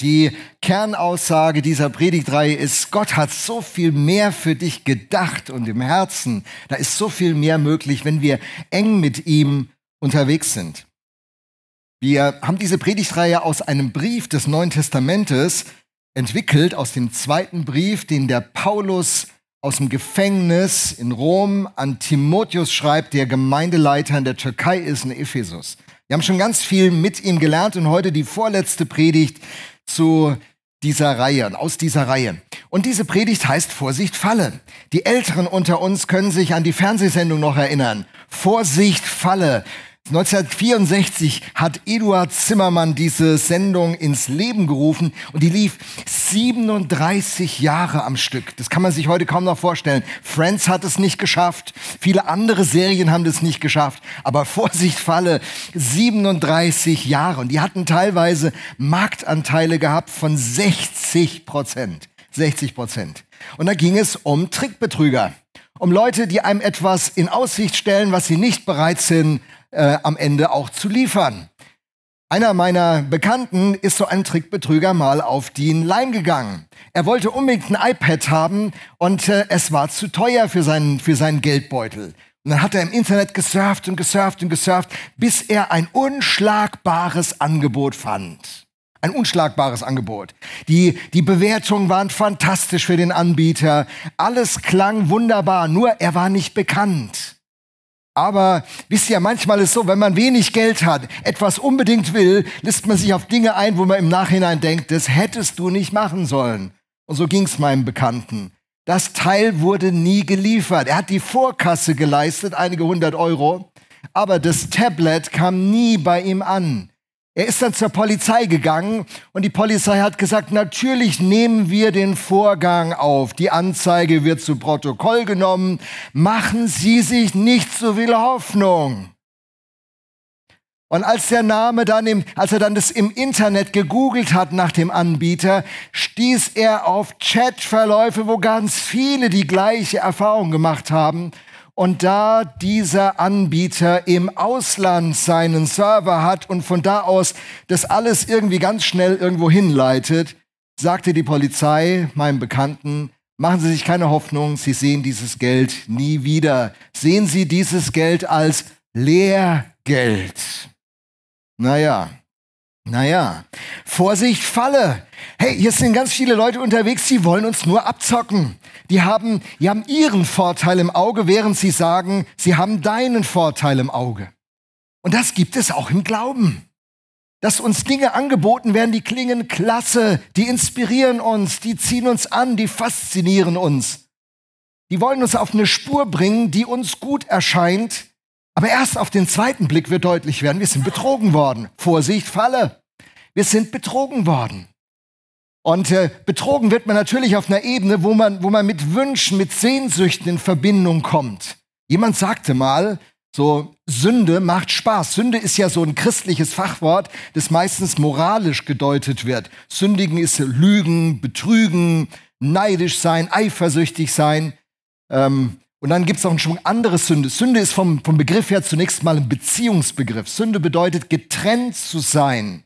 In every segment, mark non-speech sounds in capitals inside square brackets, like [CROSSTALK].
Die Kernaussage dieser Predigtreihe ist, Gott hat so viel mehr für dich gedacht und im Herzen. Da ist so viel mehr möglich, wenn wir eng mit ihm unterwegs sind. Wir haben diese Predigtreihe aus einem Brief des Neuen Testamentes entwickelt, aus dem zweiten Brief, den der Paulus aus dem Gefängnis in Rom an Timotheus schreibt, der Gemeindeleiter in der Türkei ist in Ephesus. Wir haben schon ganz viel mit ihm gelernt und heute die vorletzte Predigt zu dieser Reihe aus dieser Reihe. Und diese Predigt heißt Vorsicht Falle. Die Älteren unter uns können sich an die Fernsehsendung noch erinnern. Vorsicht Falle. 1964 hat Eduard Zimmermann diese Sendung ins Leben gerufen und die lief 37 Jahre am Stück. Das kann man sich heute kaum noch vorstellen. Friends hat es nicht geschafft, viele andere Serien haben das nicht geschafft, aber [LAUGHS] Vorsicht Falle, 37 Jahre und die hatten teilweise Marktanteile gehabt von 60 Prozent. 60 Prozent. Und da ging es um Trickbetrüger, um Leute, die einem etwas in Aussicht stellen, was sie nicht bereit sind äh, am Ende auch zu liefern. Einer meiner Bekannten ist so ein Trickbetrüger mal auf den Leim gegangen. Er wollte unbedingt ein iPad haben und äh, es war zu teuer für seinen, für seinen Geldbeutel. Und dann hat er im Internet gesurft und gesurft und gesurft, bis er ein unschlagbares Angebot fand. Ein unschlagbares Angebot. Die, die Bewertungen waren fantastisch für den Anbieter. Alles klang wunderbar, nur er war nicht bekannt. Aber wisst ihr, manchmal ist es so, wenn man wenig Geld hat, etwas unbedingt will, lässt man sich auf Dinge ein, wo man im Nachhinein denkt, das hättest du nicht machen sollen. Und so ging es meinem Bekannten. Das Teil wurde nie geliefert. Er hat die Vorkasse geleistet, einige hundert Euro, aber das Tablet kam nie bei ihm an. Er ist dann zur Polizei gegangen und die Polizei hat gesagt, natürlich nehmen wir den Vorgang auf. Die Anzeige wird zu Protokoll genommen. Machen Sie sich nicht so viel Hoffnung. Und als der Name dann im, als er dann das im Internet gegoogelt hat nach dem Anbieter, stieß er auf Chatverläufe, wo ganz viele die gleiche Erfahrung gemacht haben. Und da dieser Anbieter im Ausland seinen Server hat und von da aus das alles irgendwie ganz schnell irgendwo hinleitet, sagte die Polizei meinem Bekannten, machen Sie sich keine Hoffnung, Sie sehen dieses Geld nie wieder. Sehen Sie dieses Geld als Lehrgeld. Naja, naja, Vorsicht, Falle. Hey, hier sind ganz viele Leute unterwegs, die wollen uns nur abzocken. Die haben, die haben ihren Vorteil im Auge, während sie sagen, sie haben deinen Vorteil im Auge. Und das gibt es auch im Glauben. Dass uns Dinge angeboten werden, die klingen klasse, die inspirieren uns, die ziehen uns an, die faszinieren uns. Die wollen uns auf eine Spur bringen, die uns gut erscheint, aber erst auf den zweiten Blick wird deutlich werden, wir sind betrogen worden. Vorsicht, Falle. Wir sind betrogen worden. Und äh, betrogen wird man natürlich auf einer Ebene, wo man, wo man mit Wünschen, mit Sehnsüchten in Verbindung kommt. Jemand sagte mal, so Sünde macht Spaß. Sünde ist ja so ein christliches Fachwort, das meistens moralisch gedeutet wird. Sündigen ist Lügen, Betrügen, neidisch sein, eifersüchtig sein. Ähm, und dann gibt es auch einen andere Sünde. Sünde ist vom, vom Begriff her zunächst mal ein Beziehungsbegriff. Sünde bedeutet getrennt zu sein.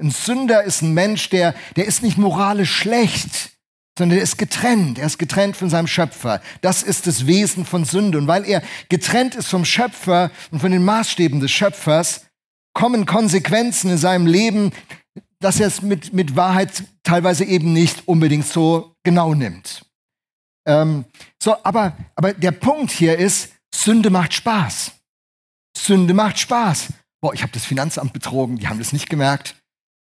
Ein Sünder ist ein Mensch, der, der ist nicht moralisch schlecht, sondern der ist getrennt. Er ist getrennt von seinem Schöpfer. Das ist das Wesen von Sünde. Und weil er getrennt ist vom Schöpfer und von den Maßstäben des Schöpfers, kommen Konsequenzen in seinem Leben, dass er es mit, mit Wahrheit teilweise eben nicht unbedingt so genau nimmt. Ähm, so, aber, aber der Punkt hier ist, Sünde macht Spaß. Sünde macht Spaß. Boah, ich habe das Finanzamt betrogen, die haben das nicht gemerkt.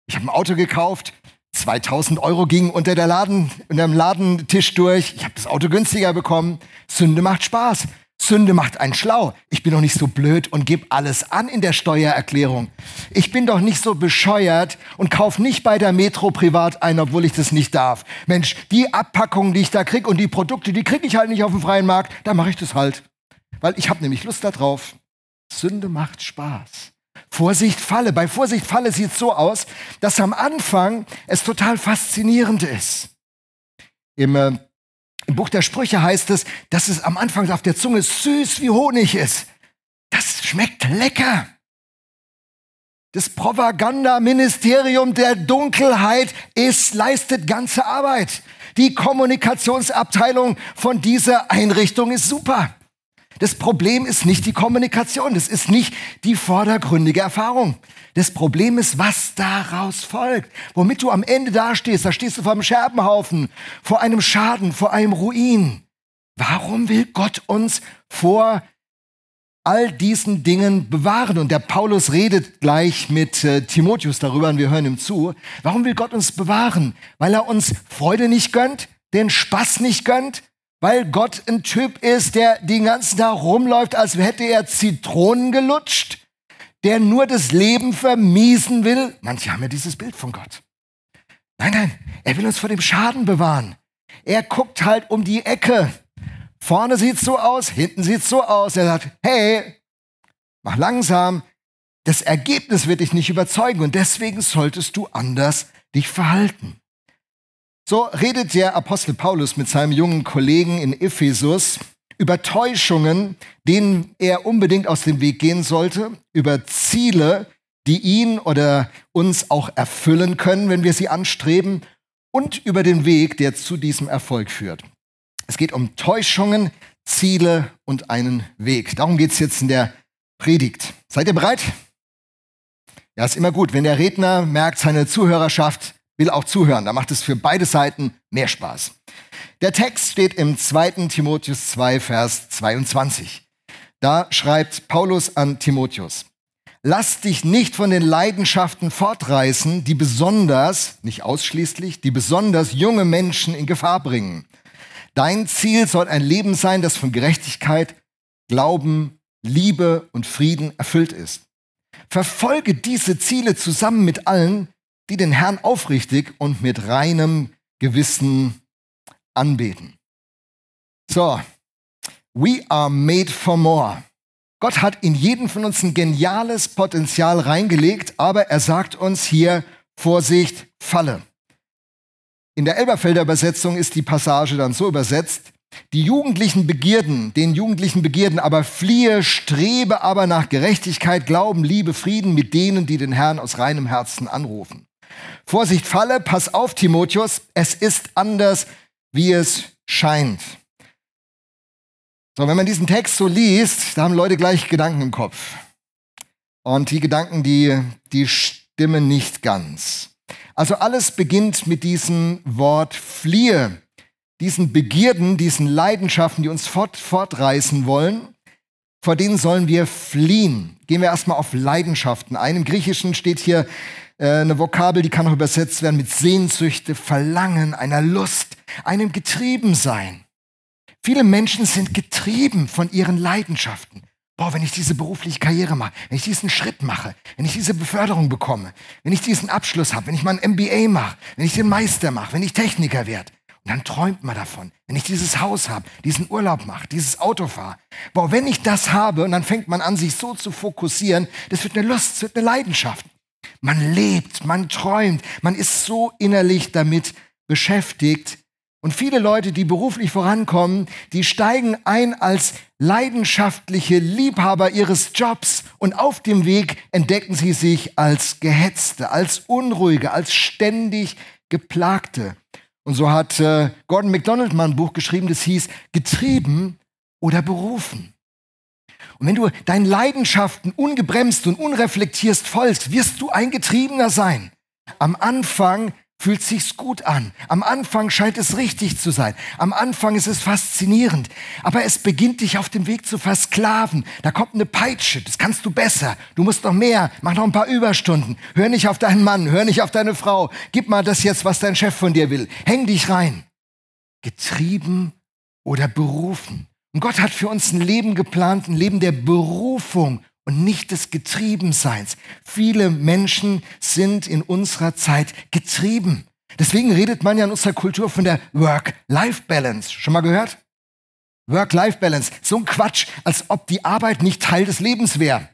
Ich habe ein Auto gekauft, 2000 Euro gingen unter, der Laden, unter dem Ladentisch durch. Ich habe das Auto günstiger bekommen. Sünde macht Spaß. Sünde macht einen schlau. Ich bin doch nicht so blöd und gebe alles an in der Steuererklärung. Ich bin doch nicht so bescheuert und kauf nicht bei der Metro privat ein, obwohl ich das nicht darf. Mensch, die Abpackungen, die ich da krieg und die Produkte, die kriege ich halt nicht auf dem freien Markt, da mache ich das halt. Weil ich habe nämlich Lust darauf. Sünde macht Spaß. Vorsicht, Falle. Bei Vorsicht, Falle sieht es so aus, dass am Anfang es total faszinierend ist. Im äh, im Buch der Sprüche heißt es, dass es am Anfang auf der Zunge süß wie Honig ist. Das schmeckt lecker. Das Propagandaministerium der Dunkelheit ist, leistet ganze Arbeit. Die Kommunikationsabteilung von dieser Einrichtung ist super. Das Problem ist nicht die Kommunikation, das ist nicht die vordergründige Erfahrung. Das Problem ist, was daraus folgt. Womit du am Ende dastehst, da stehst du vor einem Scherbenhaufen, vor einem Schaden, vor einem Ruin. Warum will Gott uns vor all diesen Dingen bewahren? Und der Paulus redet gleich mit äh, Timotheus darüber und wir hören ihm zu. Warum will Gott uns bewahren? Weil er uns Freude nicht gönnt, den Spaß nicht gönnt, weil Gott ein Typ ist, der den ganzen Tag rumläuft, als hätte er Zitronen gelutscht, der nur das Leben vermiesen will. Manche haben ja dieses Bild von Gott. Nein, nein, er will uns vor dem Schaden bewahren. Er guckt halt um die Ecke. Vorne sieht's so aus, hinten sieht's so aus. Er sagt, hey, mach langsam. Das Ergebnis wird dich nicht überzeugen und deswegen solltest du anders dich verhalten. So redet der Apostel Paulus mit seinem jungen Kollegen in Ephesus über Täuschungen, denen er unbedingt aus dem Weg gehen sollte, über Ziele, die ihn oder uns auch erfüllen können, wenn wir sie anstreben, und über den Weg, der zu diesem Erfolg führt. Es geht um Täuschungen, Ziele und einen Weg. Darum geht es jetzt in der Predigt. Seid ihr bereit? Ja, ist immer gut, wenn der Redner merkt, seine Zuhörerschaft will auch zuhören. Da macht es für beide Seiten mehr Spaß. Der Text steht im 2. Timotheus 2, Vers 22. Da schreibt Paulus an Timotheus, Lass dich nicht von den Leidenschaften fortreißen, die besonders, nicht ausschließlich, die besonders junge Menschen in Gefahr bringen. Dein Ziel soll ein Leben sein, das von Gerechtigkeit, Glauben, Liebe und Frieden erfüllt ist. Verfolge diese Ziele zusammen mit allen, die den Herrn aufrichtig und mit reinem Gewissen anbeten. So, we are made for more. Gott hat in jeden von uns ein geniales Potenzial reingelegt, aber er sagt uns hier, Vorsicht, Falle. In der Elberfelder Übersetzung ist die Passage dann so übersetzt, die jugendlichen Begierden, den jugendlichen Begierden aber fliehe, strebe aber nach Gerechtigkeit, Glauben, Liebe, Frieden mit denen, die den Herrn aus reinem Herzen anrufen. Vorsicht, Falle, pass auf, Timotheus, es ist anders, wie es scheint. So, wenn man diesen Text so liest, da haben Leute gleich Gedanken im Kopf. Und die Gedanken, die, die stimmen nicht ganz. Also alles beginnt mit diesem Wort fliehe, diesen Begierden, diesen Leidenschaften, die uns fort, fortreißen wollen. Vor denen sollen wir fliehen. Gehen wir erstmal auf Leidenschaften ein. Im Griechischen steht hier eine Vokabel, die kann auch übersetzt werden mit Sehnsüchte, Verlangen, einer Lust, einem Getriebensein. Viele Menschen sind getrieben von ihren Leidenschaften. Boah, wenn ich diese berufliche Karriere mache, wenn ich diesen Schritt mache, wenn ich diese Beförderung bekomme, wenn ich diesen Abschluss habe, wenn ich mein MBA mache, wenn ich den Meister mache, wenn ich Techniker werde. Und dann träumt man davon, wenn ich dieses Haus habe, diesen Urlaub mache, dieses Auto fahre. Boah, wenn ich das habe, und dann fängt man an, sich so zu fokussieren, das wird eine Lust, das wird eine Leidenschaft. Man lebt, man träumt, man ist so innerlich damit beschäftigt. Und viele Leute, die beruflich vorankommen, die steigen ein als leidenschaftliche Liebhaber ihres Jobs und auf dem Weg entdecken sie sich als Gehetzte, als Unruhige, als ständig Geplagte. Und so hat äh, Gordon MacDonald mal ein Buch geschrieben, das hieß Getrieben oder berufen. Und wenn du deinen Leidenschaften ungebremst und unreflektierst folgst, wirst du ein Getriebener sein. Am Anfang fühlt sich's gut an. Am Anfang scheint es richtig zu sein. Am Anfang ist es faszinierend. Aber es beginnt dich auf dem Weg zu versklaven. Da kommt eine Peitsche. Das kannst du besser. Du musst noch mehr. Mach noch ein paar Überstunden. Hör nicht auf deinen Mann. Hör nicht auf deine Frau. Gib mal das jetzt, was dein Chef von dir will. Häng dich rein. Getrieben oder berufen. Und Gott hat für uns ein Leben geplant, ein Leben der Berufung und nicht des Getriebenseins. Viele Menschen sind in unserer Zeit getrieben. Deswegen redet man ja in unserer Kultur von der Work-Life-Balance. Schon mal gehört? Work-Life-Balance. So ein Quatsch, als ob die Arbeit nicht Teil des Lebens wäre.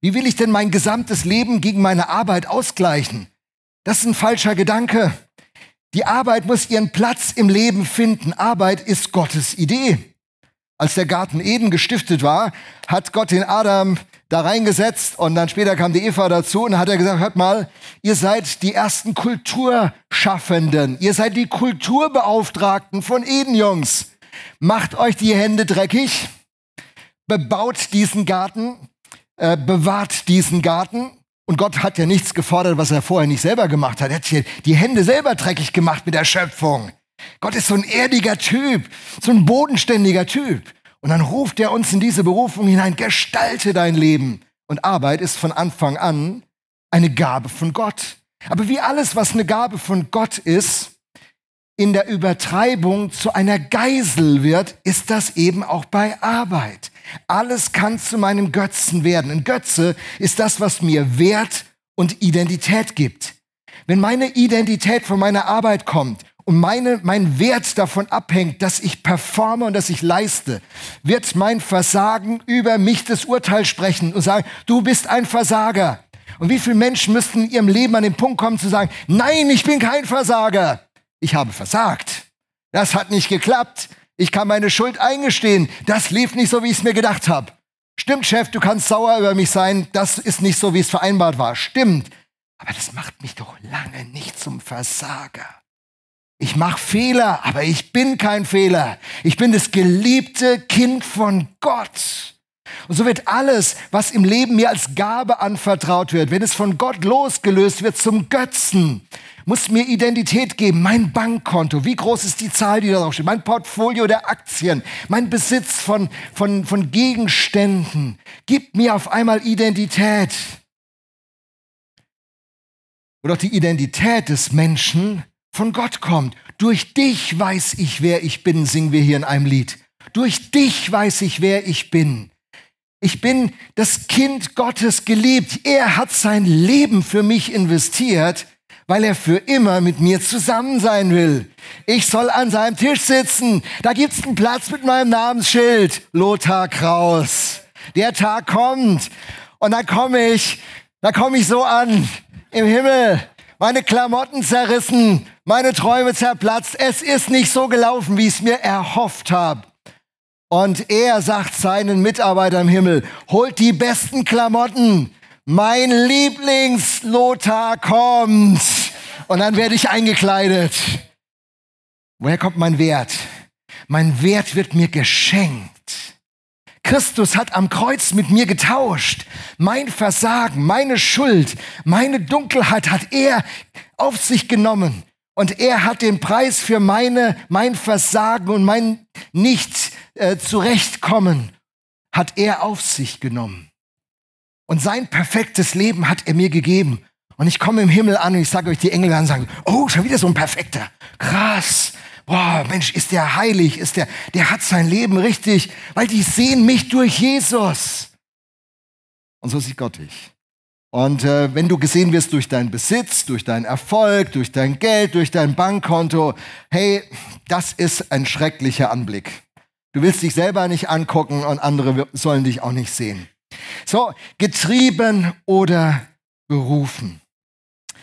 Wie will ich denn mein gesamtes Leben gegen meine Arbeit ausgleichen? Das ist ein falscher Gedanke. Die Arbeit muss ihren Platz im Leben finden. Arbeit ist Gottes Idee. Als der Garten Eden gestiftet war, hat Gott den Adam da reingesetzt und dann später kam die Eva dazu und hat er gesagt, hört mal, ihr seid die ersten Kulturschaffenden, ihr seid die Kulturbeauftragten von Eden, Jungs. Macht euch die Hände dreckig, bebaut diesen Garten, äh, bewahrt diesen Garten. Und Gott hat ja nichts gefordert, was er vorher nicht selber gemacht hat. Er hat hier die Hände selber dreckig gemacht mit der Schöpfung. Gott ist so ein erdiger Typ, so ein bodenständiger Typ. Und dann ruft er uns in diese Berufung hinein, gestalte dein Leben. Und Arbeit ist von Anfang an eine Gabe von Gott. Aber wie alles, was eine Gabe von Gott ist, in der Übertreibung zu einer Geisel wird, ist das eben auch bei Arbeit. Alles kann zu meinem Götzen werden. Ein Götze ist das, was mir Wert und Identität gibt. Wenn meine Identität von meiner Arbeit kommt, und meine, mein Wert davon abhängt, dass ich performe und dass ich leiste, wird mein Versagen über mich das Urteil sprechen und sagen, du bist ein Versager. Und wie viele Menschen müssten in ihrem Leben an den Punkt kommen zu sagen, nein, ich bin kein Versager. Ich habe versagt. Das hat nicht geklappt. Ich kann meine Schuld eingestehen. Das lief nicht so, wie ich es mir gedacht habe. Stimmt, Chef, du kannst sauer über mich sein. Das ist nicht so, wie es vereinbart war. Stimmt. Aber das macht mich doch lange nicht zum Versager. Ich mache Fehler, aber ich bin kein Fehler. Ich bin das geliebte Kind von Gott. Und so wird alles, was im Leben mir als Gabe anvertraut wird, wenn es von Gott losgelöst wird zum Götzen, muss mir Identität geben. Mein Bankkonto, wie groß ist die Zahl, die da drauf steht? Mein Portfolio der Aktien, mein Besitz von, von, von Gegenständen, gibt mir auf einmal Identität. Und auch die Identität des Menschen von Gott kommt. Durch dich weiß ich, wer ich bin, singen wir hier in einem Lied. Durch dich weiß ich, wer ich bin. Ich bin das Kind Gottes geliebt. Er hat sein Leben für mich investiert, weil er für immer mit mir zusammen sein will. Ich soll an seinem Tisch sitzen. Da gibt's einen Platz mit meinem Namensschild. Lothar Kraus. Der Tag kommt. Und dann komme ich, da komme ich so an im Himmel meine Klamotten zerrissen, meine Träume zerplatzt. Es ist nicht so gelaufen, wie ich es mir erhofft habe. Und er sagt seinen Mitarbeitern im Himmel, holt die besten Klamotten. Mein Lieblingslothar kommt. Und dann werde ich eingekleidet. Woher kommt mein Wert? Mein Wert wird mir geschenkt. Christus hat am Kreuz mit mir getauscht. Mein Versagen, meine Schuld, meine Dunkelheit hat er auf sich genommen. Und er hat den Preis für meine, mein Versagen und mein nicht äh, zurechtkommen, hat er auf sich genommen. Und sein perfektes Leben hat er mir gegeben. Und ich komme im Himmel an und ich sage euch, die Engel werden sagen, oh, schon wieder so ein Perfekter. Krass boah, Mensch, ist der heilig, ist der, der hat sein Leben richtig, weil die sehen mich durch Jesus. Und so sieht Gott dich. Und äh, wenn du gesehen wirst durch deinen Besitz, durch deinen Erfolg, durch dein Geld, durch dein Bankkonto, hey, das ist ein schrecklicher Anblick. Du willst dich selber nicht angucken und andere sollen dich auch nicht sehen. So, getrieben oder berufen.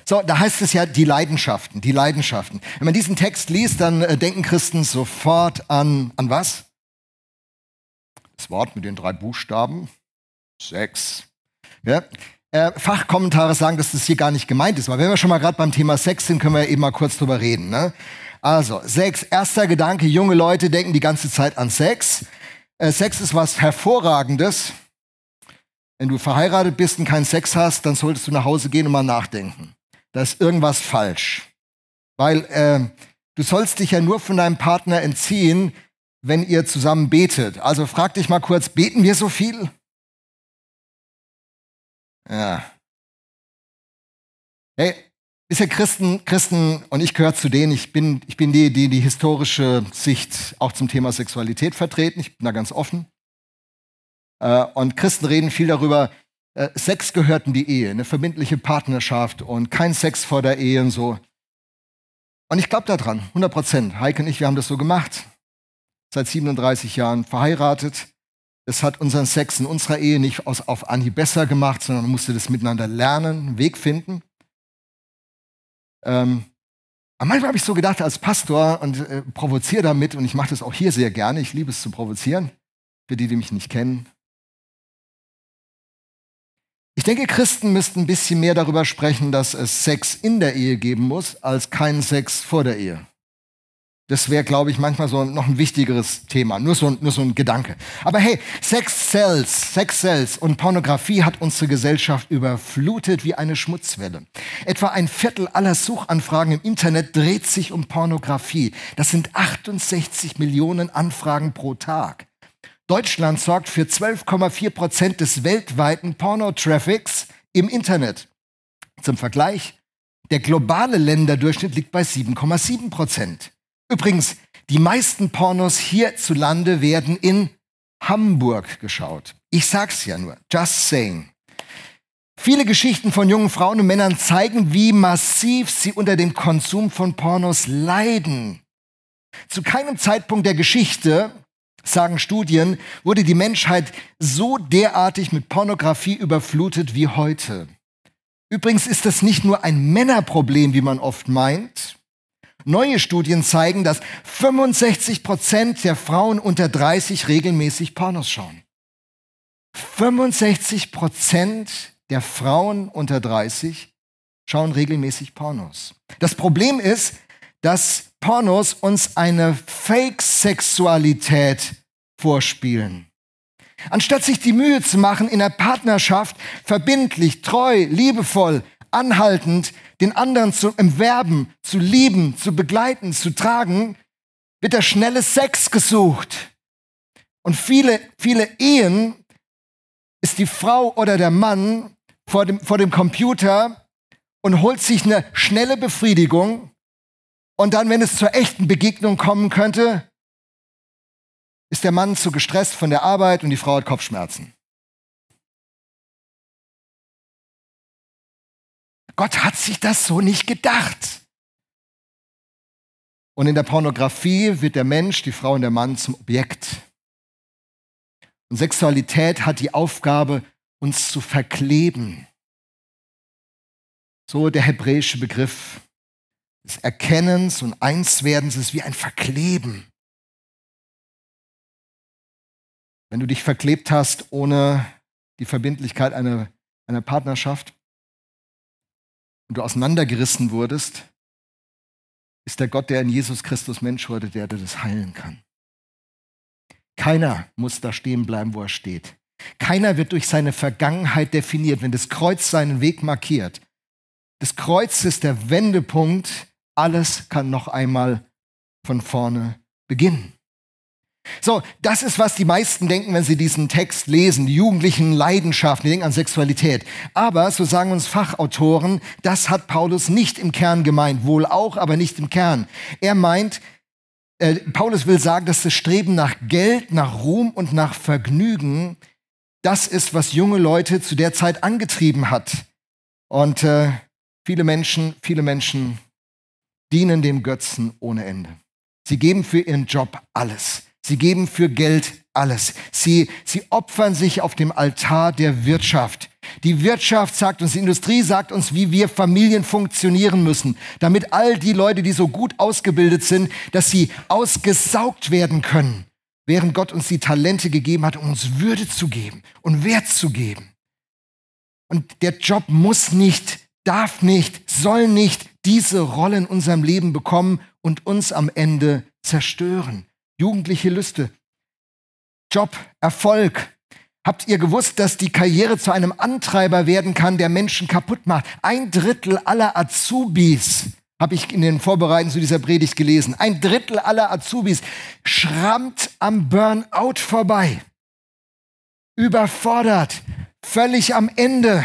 So, da heißt es ja die Leidenschaften, die Leidenschaften. Wenn man diesen Text liest, dann äh, denken Christen sofort an, an was? Das Wort mit den drei Buchstaben. Sex. Ja? Äh, Fachkommentare sagen, dass das hier gar nicht gemeint ist. Aber wenn wir schon mal gerade beim Thema Sex sind, können wir eben mal kurz drüber reden. Ne? Also, Sex, erster Gedanke, junge Leute denken die ganze Zeit an Sex. Äh, Sex ist was Hervorragendes. Wenn du verheiratet bist und keinen Sex hast, dann solltest du nach Hause gehen und mal nachdenken da ist irgendwas falsch. Weil äh, du sollst dich ja nur von deinem Partner entziehen, wenn ihr zusammen betet. Also frag dich mal kurz, beten wir so viel? Ja. Hey, ist ja Christen, Christen, und ich gehöre zu denen, ich bin, ich bin die, die die historische Sicht auch zum Thema Sexualität vertreten. Ich bin da ganz offen. Äh, und Christen reden viel darüber, äh, Sex gehört in die Ehe, eine verbindliche Partnerschaft und kein Sex vor der Ehe und so. Und ich glaube daran, 100 Prozent. Heike und ich, wir haben das so gemacht. Seit 37 Jahren verheiratet. Es hat unseren Sex in unserer Ehe nicht aus, auf Anhieb besser gemacht, sondern man musste das miteinander lernen, einen Weg finden. Ähm, aber manchmal habe ich so gedacht als Pastor und äh, provoziere damit, und ich mache das auch hier sehr gerne, ich liebe es zu provozieren. für die, die mich nicht kennen. Ich denke, Christen müssten ein bisschen mehr darüber sprechen, dass es Sex in der Ehe geben muss, als keinen Sex vor der Ehe. Das wäre, glaube ich, manchmal so noch ein wichtigeres Thema. Nur so, nur so ein Gedanke. Aber hey, Sex sells, Sex sells und Pornografie hat unsere Gesellschaft überflutet wie eine Schmutzwelle. Etwa ein Viertel aller Suchanfragen im Internet dreht sich um Pornografie. Das sind 68 Millionen Anfragen pro Tag. Deutschland sorgt für 12,4 Prozent des weltweiten Pornotraffics im Internet. Zum Vergleich, der globale Länderdurchschnitt liegt bei 7,7 Prozent. Übrigens, die meisten Pornos hierzulande werden in Hamburg geschaut. Ich sag's ja nur, just saying. Viele Geschichten von jungen Frauen und Männern zeigen, wie massiv sie unter dem Konsum von Pornos leiden. Zu keinem Zeitpunkt der Geschichte sagen Studien, wurde die Menschheit so derartig mit Pornografie überflutet wie heute. Übrigens ist das nicht nur ein Männerproblem, wie man oft meint. Neue Studien zeigen, dass 65 Prozent der Frauen unter 30 regelmäßig Pornos schauen. 65 Prozent der Frauen unter 30 schauen regelmäßig Pornos. Das Problem ist, dass Pornos uns eine Fake-Sexualität vorspielen. Anstatt sich die Mühe zu machen, in der Partnerschaft verbindlich, treu, liebevoll, anhaltend den anderen zu umwerben, zu lieben, zu begleiten, zu tragen, wird der schnelle Sex gesucht. Und viele, viele Ehen ist die Frau oder der Mann vor dem, vor dem Computer und holt sich eine schnelle Befriedigung und dann, wenn es zur echten Begegnung kommen könnte, ist der Mann zu gestresst von der Arbeit und die Frau hat Kopfschmerzen. Gott hat sich das so nicht gedacht. Und in der Pornografie wird der Mensch, die Frau und der Mann zum Objekt. Und Sexualität hat die Aufgabe, uns zu verkleben. So der hebräische Begriff des Erkennens und Einswerdens ist wie ein Verkleben. Wenn du dich verklebt hast ohne die Verbindlichkeit einer, einer Partnerschaft und du auseinandergerissen wurdest, ist der Gott, der in Jesus Christus Mensch wurde, der dir das heilen kann. Keiner muss da stehen bleiben, wo er steht. Keiner wird durch seine Vergangenheit definiert, wenn das Kreuz seinen Weg markiert. Das Kreuz ist der Wendepunkt alles kann noch einmal von vorne beginnen. So, das ist, was die meisten denken, wenn sie diesen Text lesen. Die jugendlichen Leidenschaften, die denken an Sexualität. Aber, so sagen uns Fachautoren, das hat Paulus nicht im Kern gemeint. Wohl auch, aber nicht im Kern. Er meint, äh, Paulus will sagen, dass das Streben nach Geld, nach Ruhm und nach Vergnügen, das ist, was junge Leute zu der Zeit angetrieben hat. Und äh, viele Menschen, viele Menschen dienen dem Götzen ohne Ende. Sie geben für ihren Job alles. Sie geben für Geld alles. Sie, sie opfern sich auf dem Altar der Wirtschaft. Die Wirtschaft sagt uns, die Industrie sagt uns, wie wir Familien funktionieren müssen, damit all die Leute, die so gut ausgebildet sind, dass sie ausgesaugt werden können, während Gott uns die Talente gegeben hat, um uns Würde zu geben und Wert zu geben. Und der Job muss nicht, darf nicht, soll nicht diese Rolle in unserem Leben bekommen und uns am Ende zerstören. Jugendliche Lüste, Job, Erfolg. Habt ihr gewusst, dass die Karriere zu einem Antreiber werden kann, der Menschen kaputt macht? Ein Drittel aller Azubis, habe ich in den Vorbereitungen zu dieser Predigt gelesen, ein Drittel aller Azubis schrammt am Burnout vorbei. Überfordert, völlig am Ende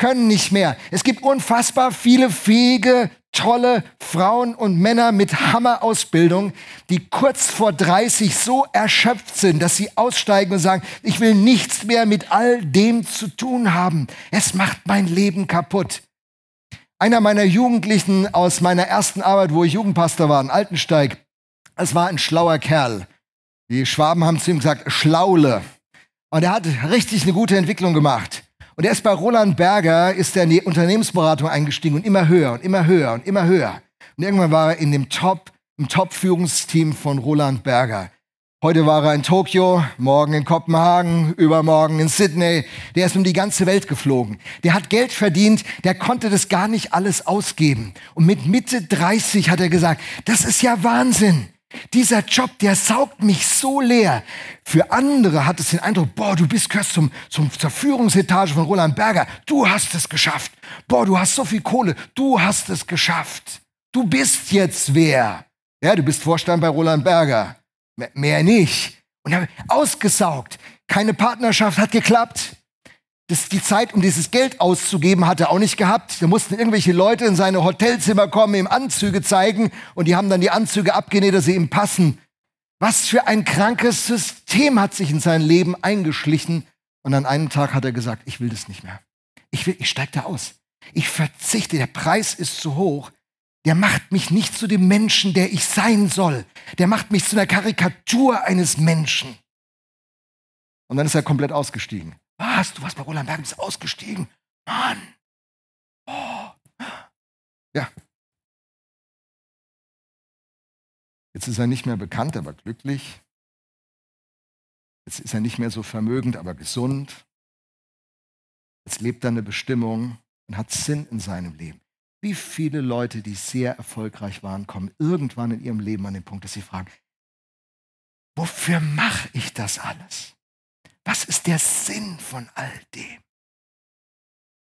können nicht mehr. Es gibt unfassbar viele fähige, tolle Frauen und Männer mit Hammerausbildung, die kurz vor 30 so erschöpft sind, dass sie aussteigen und sagen, ich will nichts mehr mit all dem zu tun haben. Es macht mein Leben kaputt. Einer meiner Jugendlichen aus meiner ersten Arbeit, wo ich Jugendpastor war, in Altensteig, es war ein schlauer Kerl. Die Schwaben haben zu ihm gesagt, Schlaule. Und er hat richtig eine gute Entwicklung gemacht. Und erst bei Roland Berger ist er in die Unternehmensberatung eingestiegen und immer höher und immer höher und immer höher. Und irgendwann war er in dem Top, im Top-Führungsteam von Roland Berger. Heute war er in Tokio, morgen in Kopenhagen, übermorgen in Sydney. Der ist um die ganze Welt geflogen. Der hat Geld verdient, der konnte das gar nicht alles ausgeben. Und mit Mitte 30 hat er gesagt, das ist ja Wahnsinn. Dieser Job, der saugt mich so leer. Für andere hat es den Eindruck, boah, du bist gehörst zum, zum, zur Führungsetage von Roland Berger. Du hast es geschafft. Boah, du hast so viel Kohle. Du hast es geschafft. Du bist jetzt wer? Ja, du bist Vorstand bei Roland Berger. Mehr nicht. Und er ausgesaugt. Keine Partnerschaft hat geklappt. Das, die Zeit, um dieses Geld auszugeben, hat er auch nicht gehabt. Da mussten irgendwelche Leute in seine Hotelzimmer kommen, ihm Anzüge zeigen und die haben dann die Anzüge abgenäht, dass sie ihm passen. Was für ein krankes System hat sich in sein Leben eingeschlichen. Und an einem Tag hat er gesagt, ich will das nicht mehr. Ich will, ich steige da aus. Ich verzichte, der Preis ist zu hoch der macht mich nicht zu dem Menschen, der ich sein soll. Der macht mich zu einer Karikatur eines Menschen. Und dann ist er komplett ausgestiegen. Was? Du warst bei Roland Berg, bist ausgestiegen? Mann. Oh. Ja. Jetzt ist er nicht mehr bekannt, aber glücklich. Jetzt ist er nicht mehr so vermögend, aber gesund. Jetzt lebt er eine Bestimmung und hat Sinn in seinem Leben. Wie viele Leute, die sehr erfolgreich waren, kommen irgendwann in ihrem Leben an den Punkt, dass sie fragen, wofür mache ich das alles? Was ist der Sinn von all dem?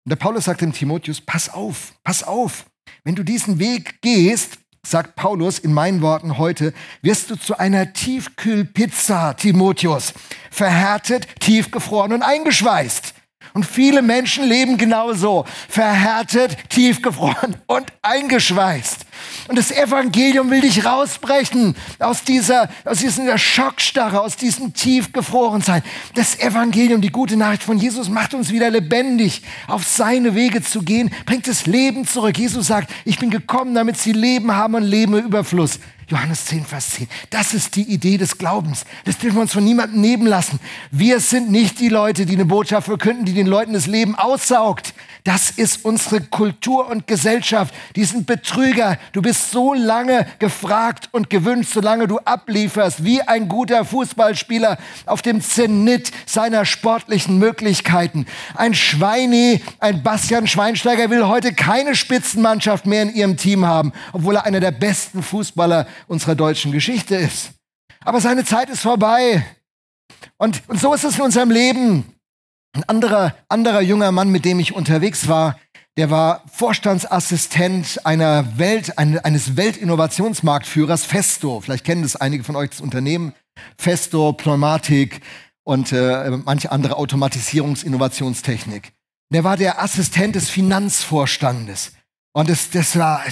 Und der Paulus sagt dem Timotheus, pass auf, pass auf. Wenn du diesen Weg gehst, sagt Paulus in meinen Worten heute, wirst du zu einer Tiefkühlpizza, Timotheus, verhärtet, tiefgefroren und eingeschweißt. Und viele Menschen leben genauso, verhärtet, tiefgefroren [LAUGHS] und eingeschweißt. Und das Evangelium will dich rausbrechen aus dieser, aus dieser Schockstarre, aus diesem Tiefgefrorensein. Das Evangelium, die gute Nachricht von Jesus macht uns wieder lebendig, auf seine Wege zu gehen, bringt das Leben zurück. Jesus sagt, ich bin gekommen, damit sie Leben haben und Leben im Überfluss. Johannes 10, Vers 10. Das ist die Idee des Glaubens. Das dürfen wir uns von niemandem nehmen lassen. Wir sind nicht die Leute, die eine Botschaft verkünden, die den Leuten das Leben aussaugt. Das ist unsere Kultur und Gesellschaft. Die sind Betrüger. Du bist so lange gefragt und gewünscht, solange du ablieferst, wie ein guter Fußballspieler auf dem Zenit seiner sportlichen Möglichkeiten. Ein Schweini, ein Bastian Schweinsteiger will heute keine Spitzenmannschaft mehr in ihrem Team haben, obwohl er einer der besten Fußballer unserer deutschen Geschichte ist. Aber seine Zeit ist vorbei. Und, und so ist es in unserem Leben. Ein anderer, anderer junger Mann, mit dem ich unterwegs war, der war Vorstandsassistent einer Welt, eines Weltinnovationsmarktführers, Festo. Vielleicht kennen das einige von euch, das Unternehmen. Festo, Pneumatik und äh, manche andere Automatisierungsinnovationstechnik. Der war der Assistent des Finanzvorstandes. Und das, das war,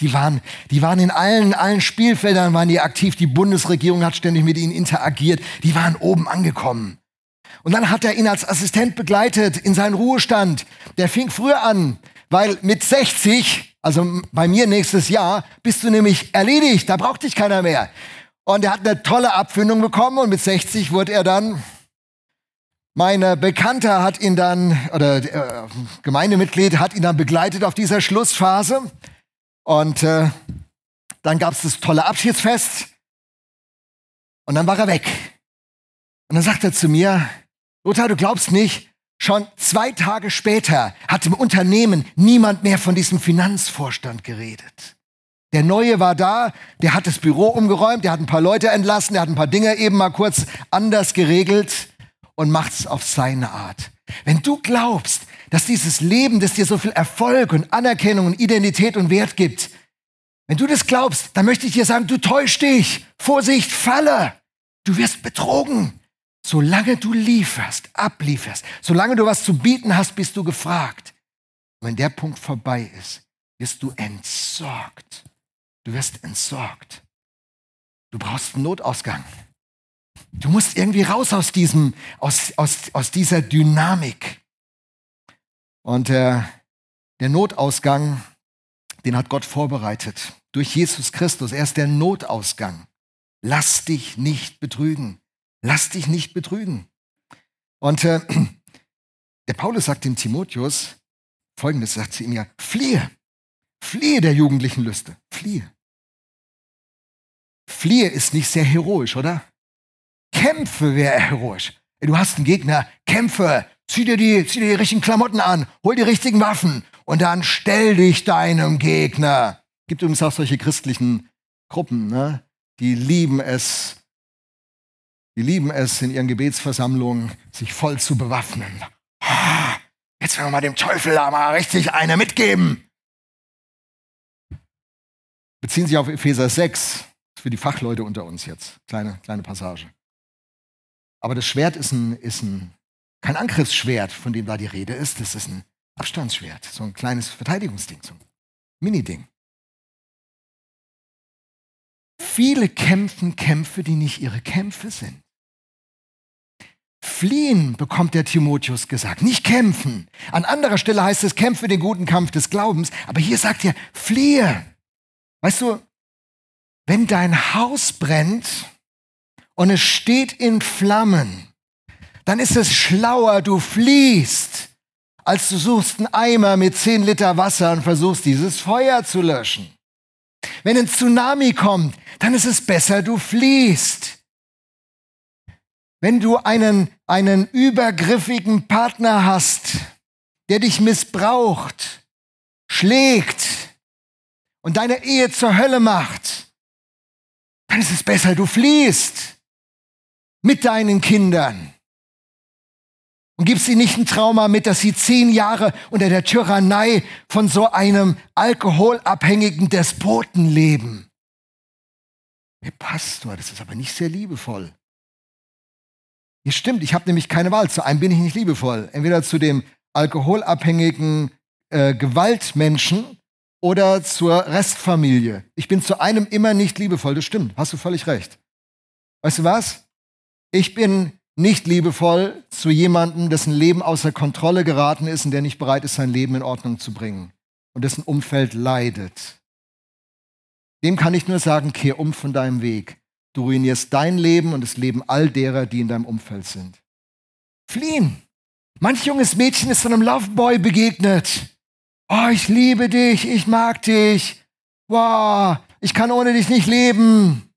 die waren, die waren in allen, allen Spielfeldern waren die aktiv. Die Bundesregierung hat ständig mit ihnen interagiert. Die waren oben angekommen. Und dann hat er ihn als Assistent begleitet in seinen Ruhestand. Der fing früher an, weil mit 60, also bei mir nächstes Jahr, bist du nämlich erledigt, da braucht dich keiner mehr. Und er hat eine tolle Abfindung bekommen und mit 60 wurde er dann, mein Bekannter hat ihn dann, oder äh, Gemeindemitglied hat ihn dann begleitet auf dieser Schlussphase. Und äh, dann gab es das tolle Abschiedsfest und dann war er weg. Und dann sagt er zu mir, Lothar, du glaubst nicht, schon zwei Tage später hat im Unternehmen niemand mehr von diesem Finanzvorstand geredet. Der Neue war da, der hat das Büro umgeräumt, der hat ein paar Leute entlassen, der hat ein paar Dinge eben mal kurz anders geregelt und macht es auf seine Art. Wenn du glaubst, dass dieses Leben, das dir so viel Erfolg und Anerkennung und Identität und Wert gibt, wenn du das glaubst, dann möchte ich dir sagen, du täusch dich. Vorsicht, falle. Du wirst betrogen. Solange du lieferst, ablieferst, solange du was zu bieten hast, bist du gefragt. Und wenn der Punkt vorbei ist, wirst du entsorgt. Du wirst entsorgt. Du brauchst einen Notausgang. Du musst irgendwie raus aus diesem, aus, aus, aus dieser Dynamik. Und äh, der Notausgang, den hat Gott vorbereitet. Durch Jesus Christus. Er ist der Notausgang. Lass dich nicht betrügen. Lass dich nicht betrügen. Und äh, [CLEARS THROAT] der Paulus sagt dem Timotheus folgendes, sagt zu ihm ja, fliehe, fliehe der jugendlichen Lüste, fliehe. Fliehe ist nicht sehr heroisch, oder? kämpfe, wäre heroisch. Du hast einen Gegner, kämpfe, zieh dir, die, zieh dir die richtigen Klamotten an, hol die richtigen Waffen und dann stell dich deinem Gegner. Gibt übrigens auch solche christlichen Gruppen, ne? die lieben es, die lieben es in ihren Gebetsversammlungen, sich voll zu bewaffnen. Ah, jetzt werden wir mal dem Teufel da mal richtig eine mitgeben. Beziehen sich auf Epheser 6, für die Fachleute unter uns jetzt. Kleine, kleine Passage. Aber das Schwert ist, ein, ist ein, kein Angriffsschwert, von dem da die Rede ist. Das ist ein Abstandsschwert, so ein kleines Verteidigungsding, so ein Mini-Ding. Viele kämpfen Kämpfe, die nicht ihre Kämpfe sind. Fliehen, bekommt der Timotheus gesagt, nicht kämpfen. An anderer Stelle heißt es, kämpfe den guten Kampf des Glaubens, aber hier sagt er, fliehe. Weißt du, wenn dein Haus brennt und es steht in Flammen, dann ist es schlauer, du fliehst, als du suchst einen Eimer mit 10 Liter Wasser und versuchst, dieses Feuer zu löschen. Wenn ein Tsunami kommt, dann ist es besser, du fliehst. Wenn du einen, einen übergriffigen Partner hast, der dich missbraucht, schlägt und deine Ehe zur Hölle macht, dann ist es besser, du fliehst mit deinen Kindern und gibst ihnen nicht ein Trauma mit, dass sie zehn Jahre unter der Tyrannei von so einem alkoholabhängigen Despoten leben. Herr Pastor, das ist aber nicht sehr liebevoll. Ja, stimmt, ich habe nämlich keine Wahl. Zu einem bin ich nicht liebevoll. Entweder zu dem alkoholabhängigen äh, Gewaltmenschen oder zur Restfamilie. Ich bin zu einem immer nicht liebevoll. Das stimmt, hast du völlig recht. Weißt du was? Ich bin nicht liebevoll zu jemandem, dessen Leben außer Kontrolle geraten ist und der nicht bereit ist, sein Leben in Ordnung zu bringen und dessen Umfeld leidet. Dem kann ich nur sagen, kehr um von deinem Weg. Du ruinierst dein Leben und das Leben all derer, die in deinem Umfeld sind. Fliehen. Manch junges Mädchen ist so einem Loveboy begegnet Oh, ich liebe dich, ich mag dich. Wow, ich kann ohne dich nicht leben.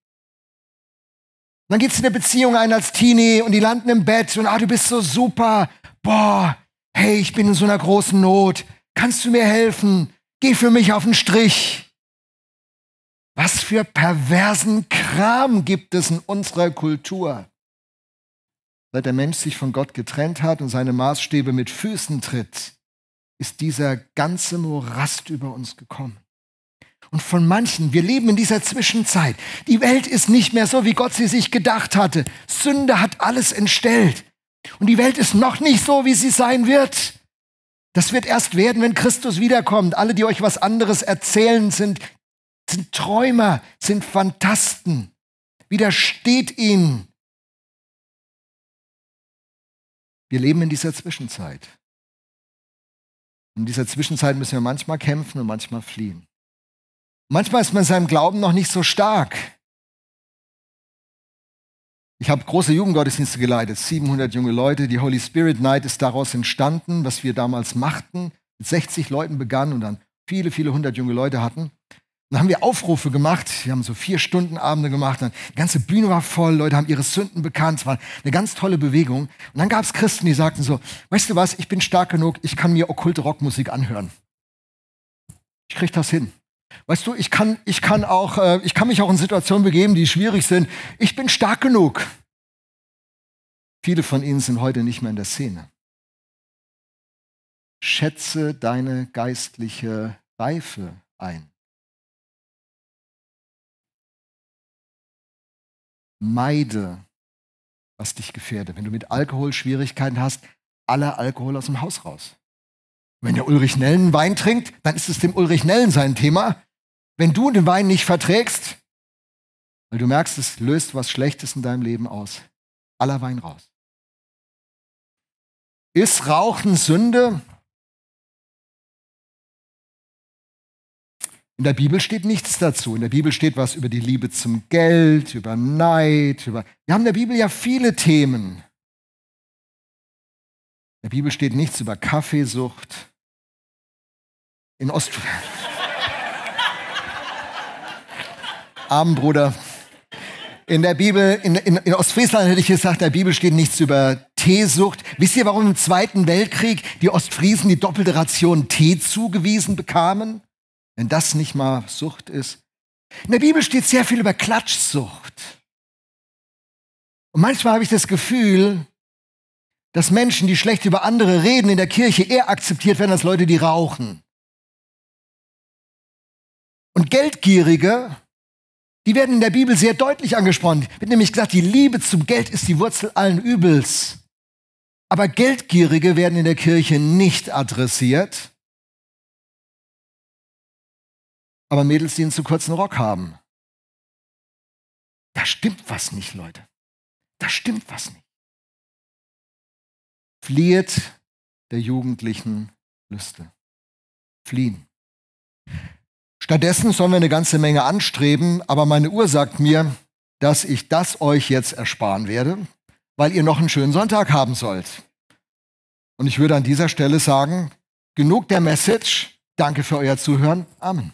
Dann geht es in eine Beziehung ein als Teenie und die landen im Bett und ah, du bist so super. Boah, hey, ich bin in so einer großen Not. Kannst du mir helfen? Geh für mich auf den Strich. Was für perversen Kram gibt es in unserer Kultur? Seit der Mensch sich von Gott getrennt hat und seine Maßstäbe mit Füßen tritt, ist dieser ganze Morast über uns gekommen. Und von manchen, wir leben in dieser Zwischenzeit. Die Welt ist nicht mehr so, wie Gott sie sich gedacht hatte. Sünde hat alles entstellt. Und die Welt ist noch nicht so, wie sie sein wird. Das wird erst werden, wenn Christus wiederkommt. Alle, die euch was anderes erzählen, sind, sind Träumer, sind Fantasten. Widersteht ihnen. Wir leben in dieser Zwischenzeit. In dieser Zwischenzeit müssen wir manchmal kämpfen und manchmal fliehen. Manchmal ist man in seinem Glauben noch nicht so stark. Ich habe große Jugendgottesdienste geleitet, 700 junge Leute. Die Holy Spirit Night ist daraus entstanden, was wir damals machten. Mit 60 Leuten begann und dann viele, viele hundert junge Leute hatten. Dann haben wir Aufrufe gemacht. Wir haben so vier Stunden Abende gemacht. Dann die ganze Bühne war voll. Leute haben ihre Sünden bekannt. Es war eine ganz tolle Bewegung. Und dann gab es Christen, die sagten so, weißt du was, ich bin stark genug, ich kann mir okkulte Rockmusik anhören. Ich krieg das hin. Weißt du, ich kann, ich kann auch, äh, ich kann mich auch in Situationen begeben, die schwierig sind. Ich bin stark genug. Viele von ihnen sind heute nicht mehr in der Szene. Schätze deine geistliche Reife ein. Meide, was dich gefährdet. Wenn du mit Alkohol Schwierigkeiten hast, aller Alkohol aus dem Haus raus. Wenn der Ulrich Nellen Wein trinkt, dann ist es dem Ulrich Nellen sein Thema. Wenn du den Wein nicht verträgst, weil du merkst, es löst was Schlechtes in deinem Leben aus, aller Wein raus. Ist Rauchen Sünde? In der Bibel steht nichts dazu. In der Bibel steht was über die Liebe zum Geld, über Neid, über. Wir haben in der Bibel ja viele Themen. In der Bibel steht nichts über Kaffeesucht. In Ost. [LAUGHS] Armen Bruder. In der Bibel, in, in, in Ostfriesland hätte ich gesagt, in der Bibel steht nichts über Teesucht. Wisst ihr, warum im Zweiten Weltkrieg die Ostfriesen die doppelte Ration Tee zugewiesen bekamen? Wenn das nicht mal Sucht ist. In der Bibel steht sehr viel über Klatschsucht. Und manchmal habe ich das Gefühl, dass Menschen, die schlecht über andere reden, in der Kirche eher akzeptiert werden als Leute, die rauchen. Und Geldgierige, die werden in der Bibel sehr deutlich angesprochen. Wird nämlich gesagt, die Liebe zum Geld ist die Wurzel allen Übels. Aber Geldgierige werden in der Kirche nicht adressiert. Aber Mädels, die einen zu kurzen Rock haben. Da stimmt was nicht, Leute. Da stimmt was nicht. Flieht der jugendlichen Lüste. Fliehen. Stattdessen sollen wir eine ganze Menge anstreben, aber meine Uhr sagt mir, dass ich das euch jetzt ersparen werde, weil ihr noch einen schönen Sonntag haben sollt. Und ich würde an dieser Stelle sagen, genug der Message. Danke für euer Zuhören. Amen.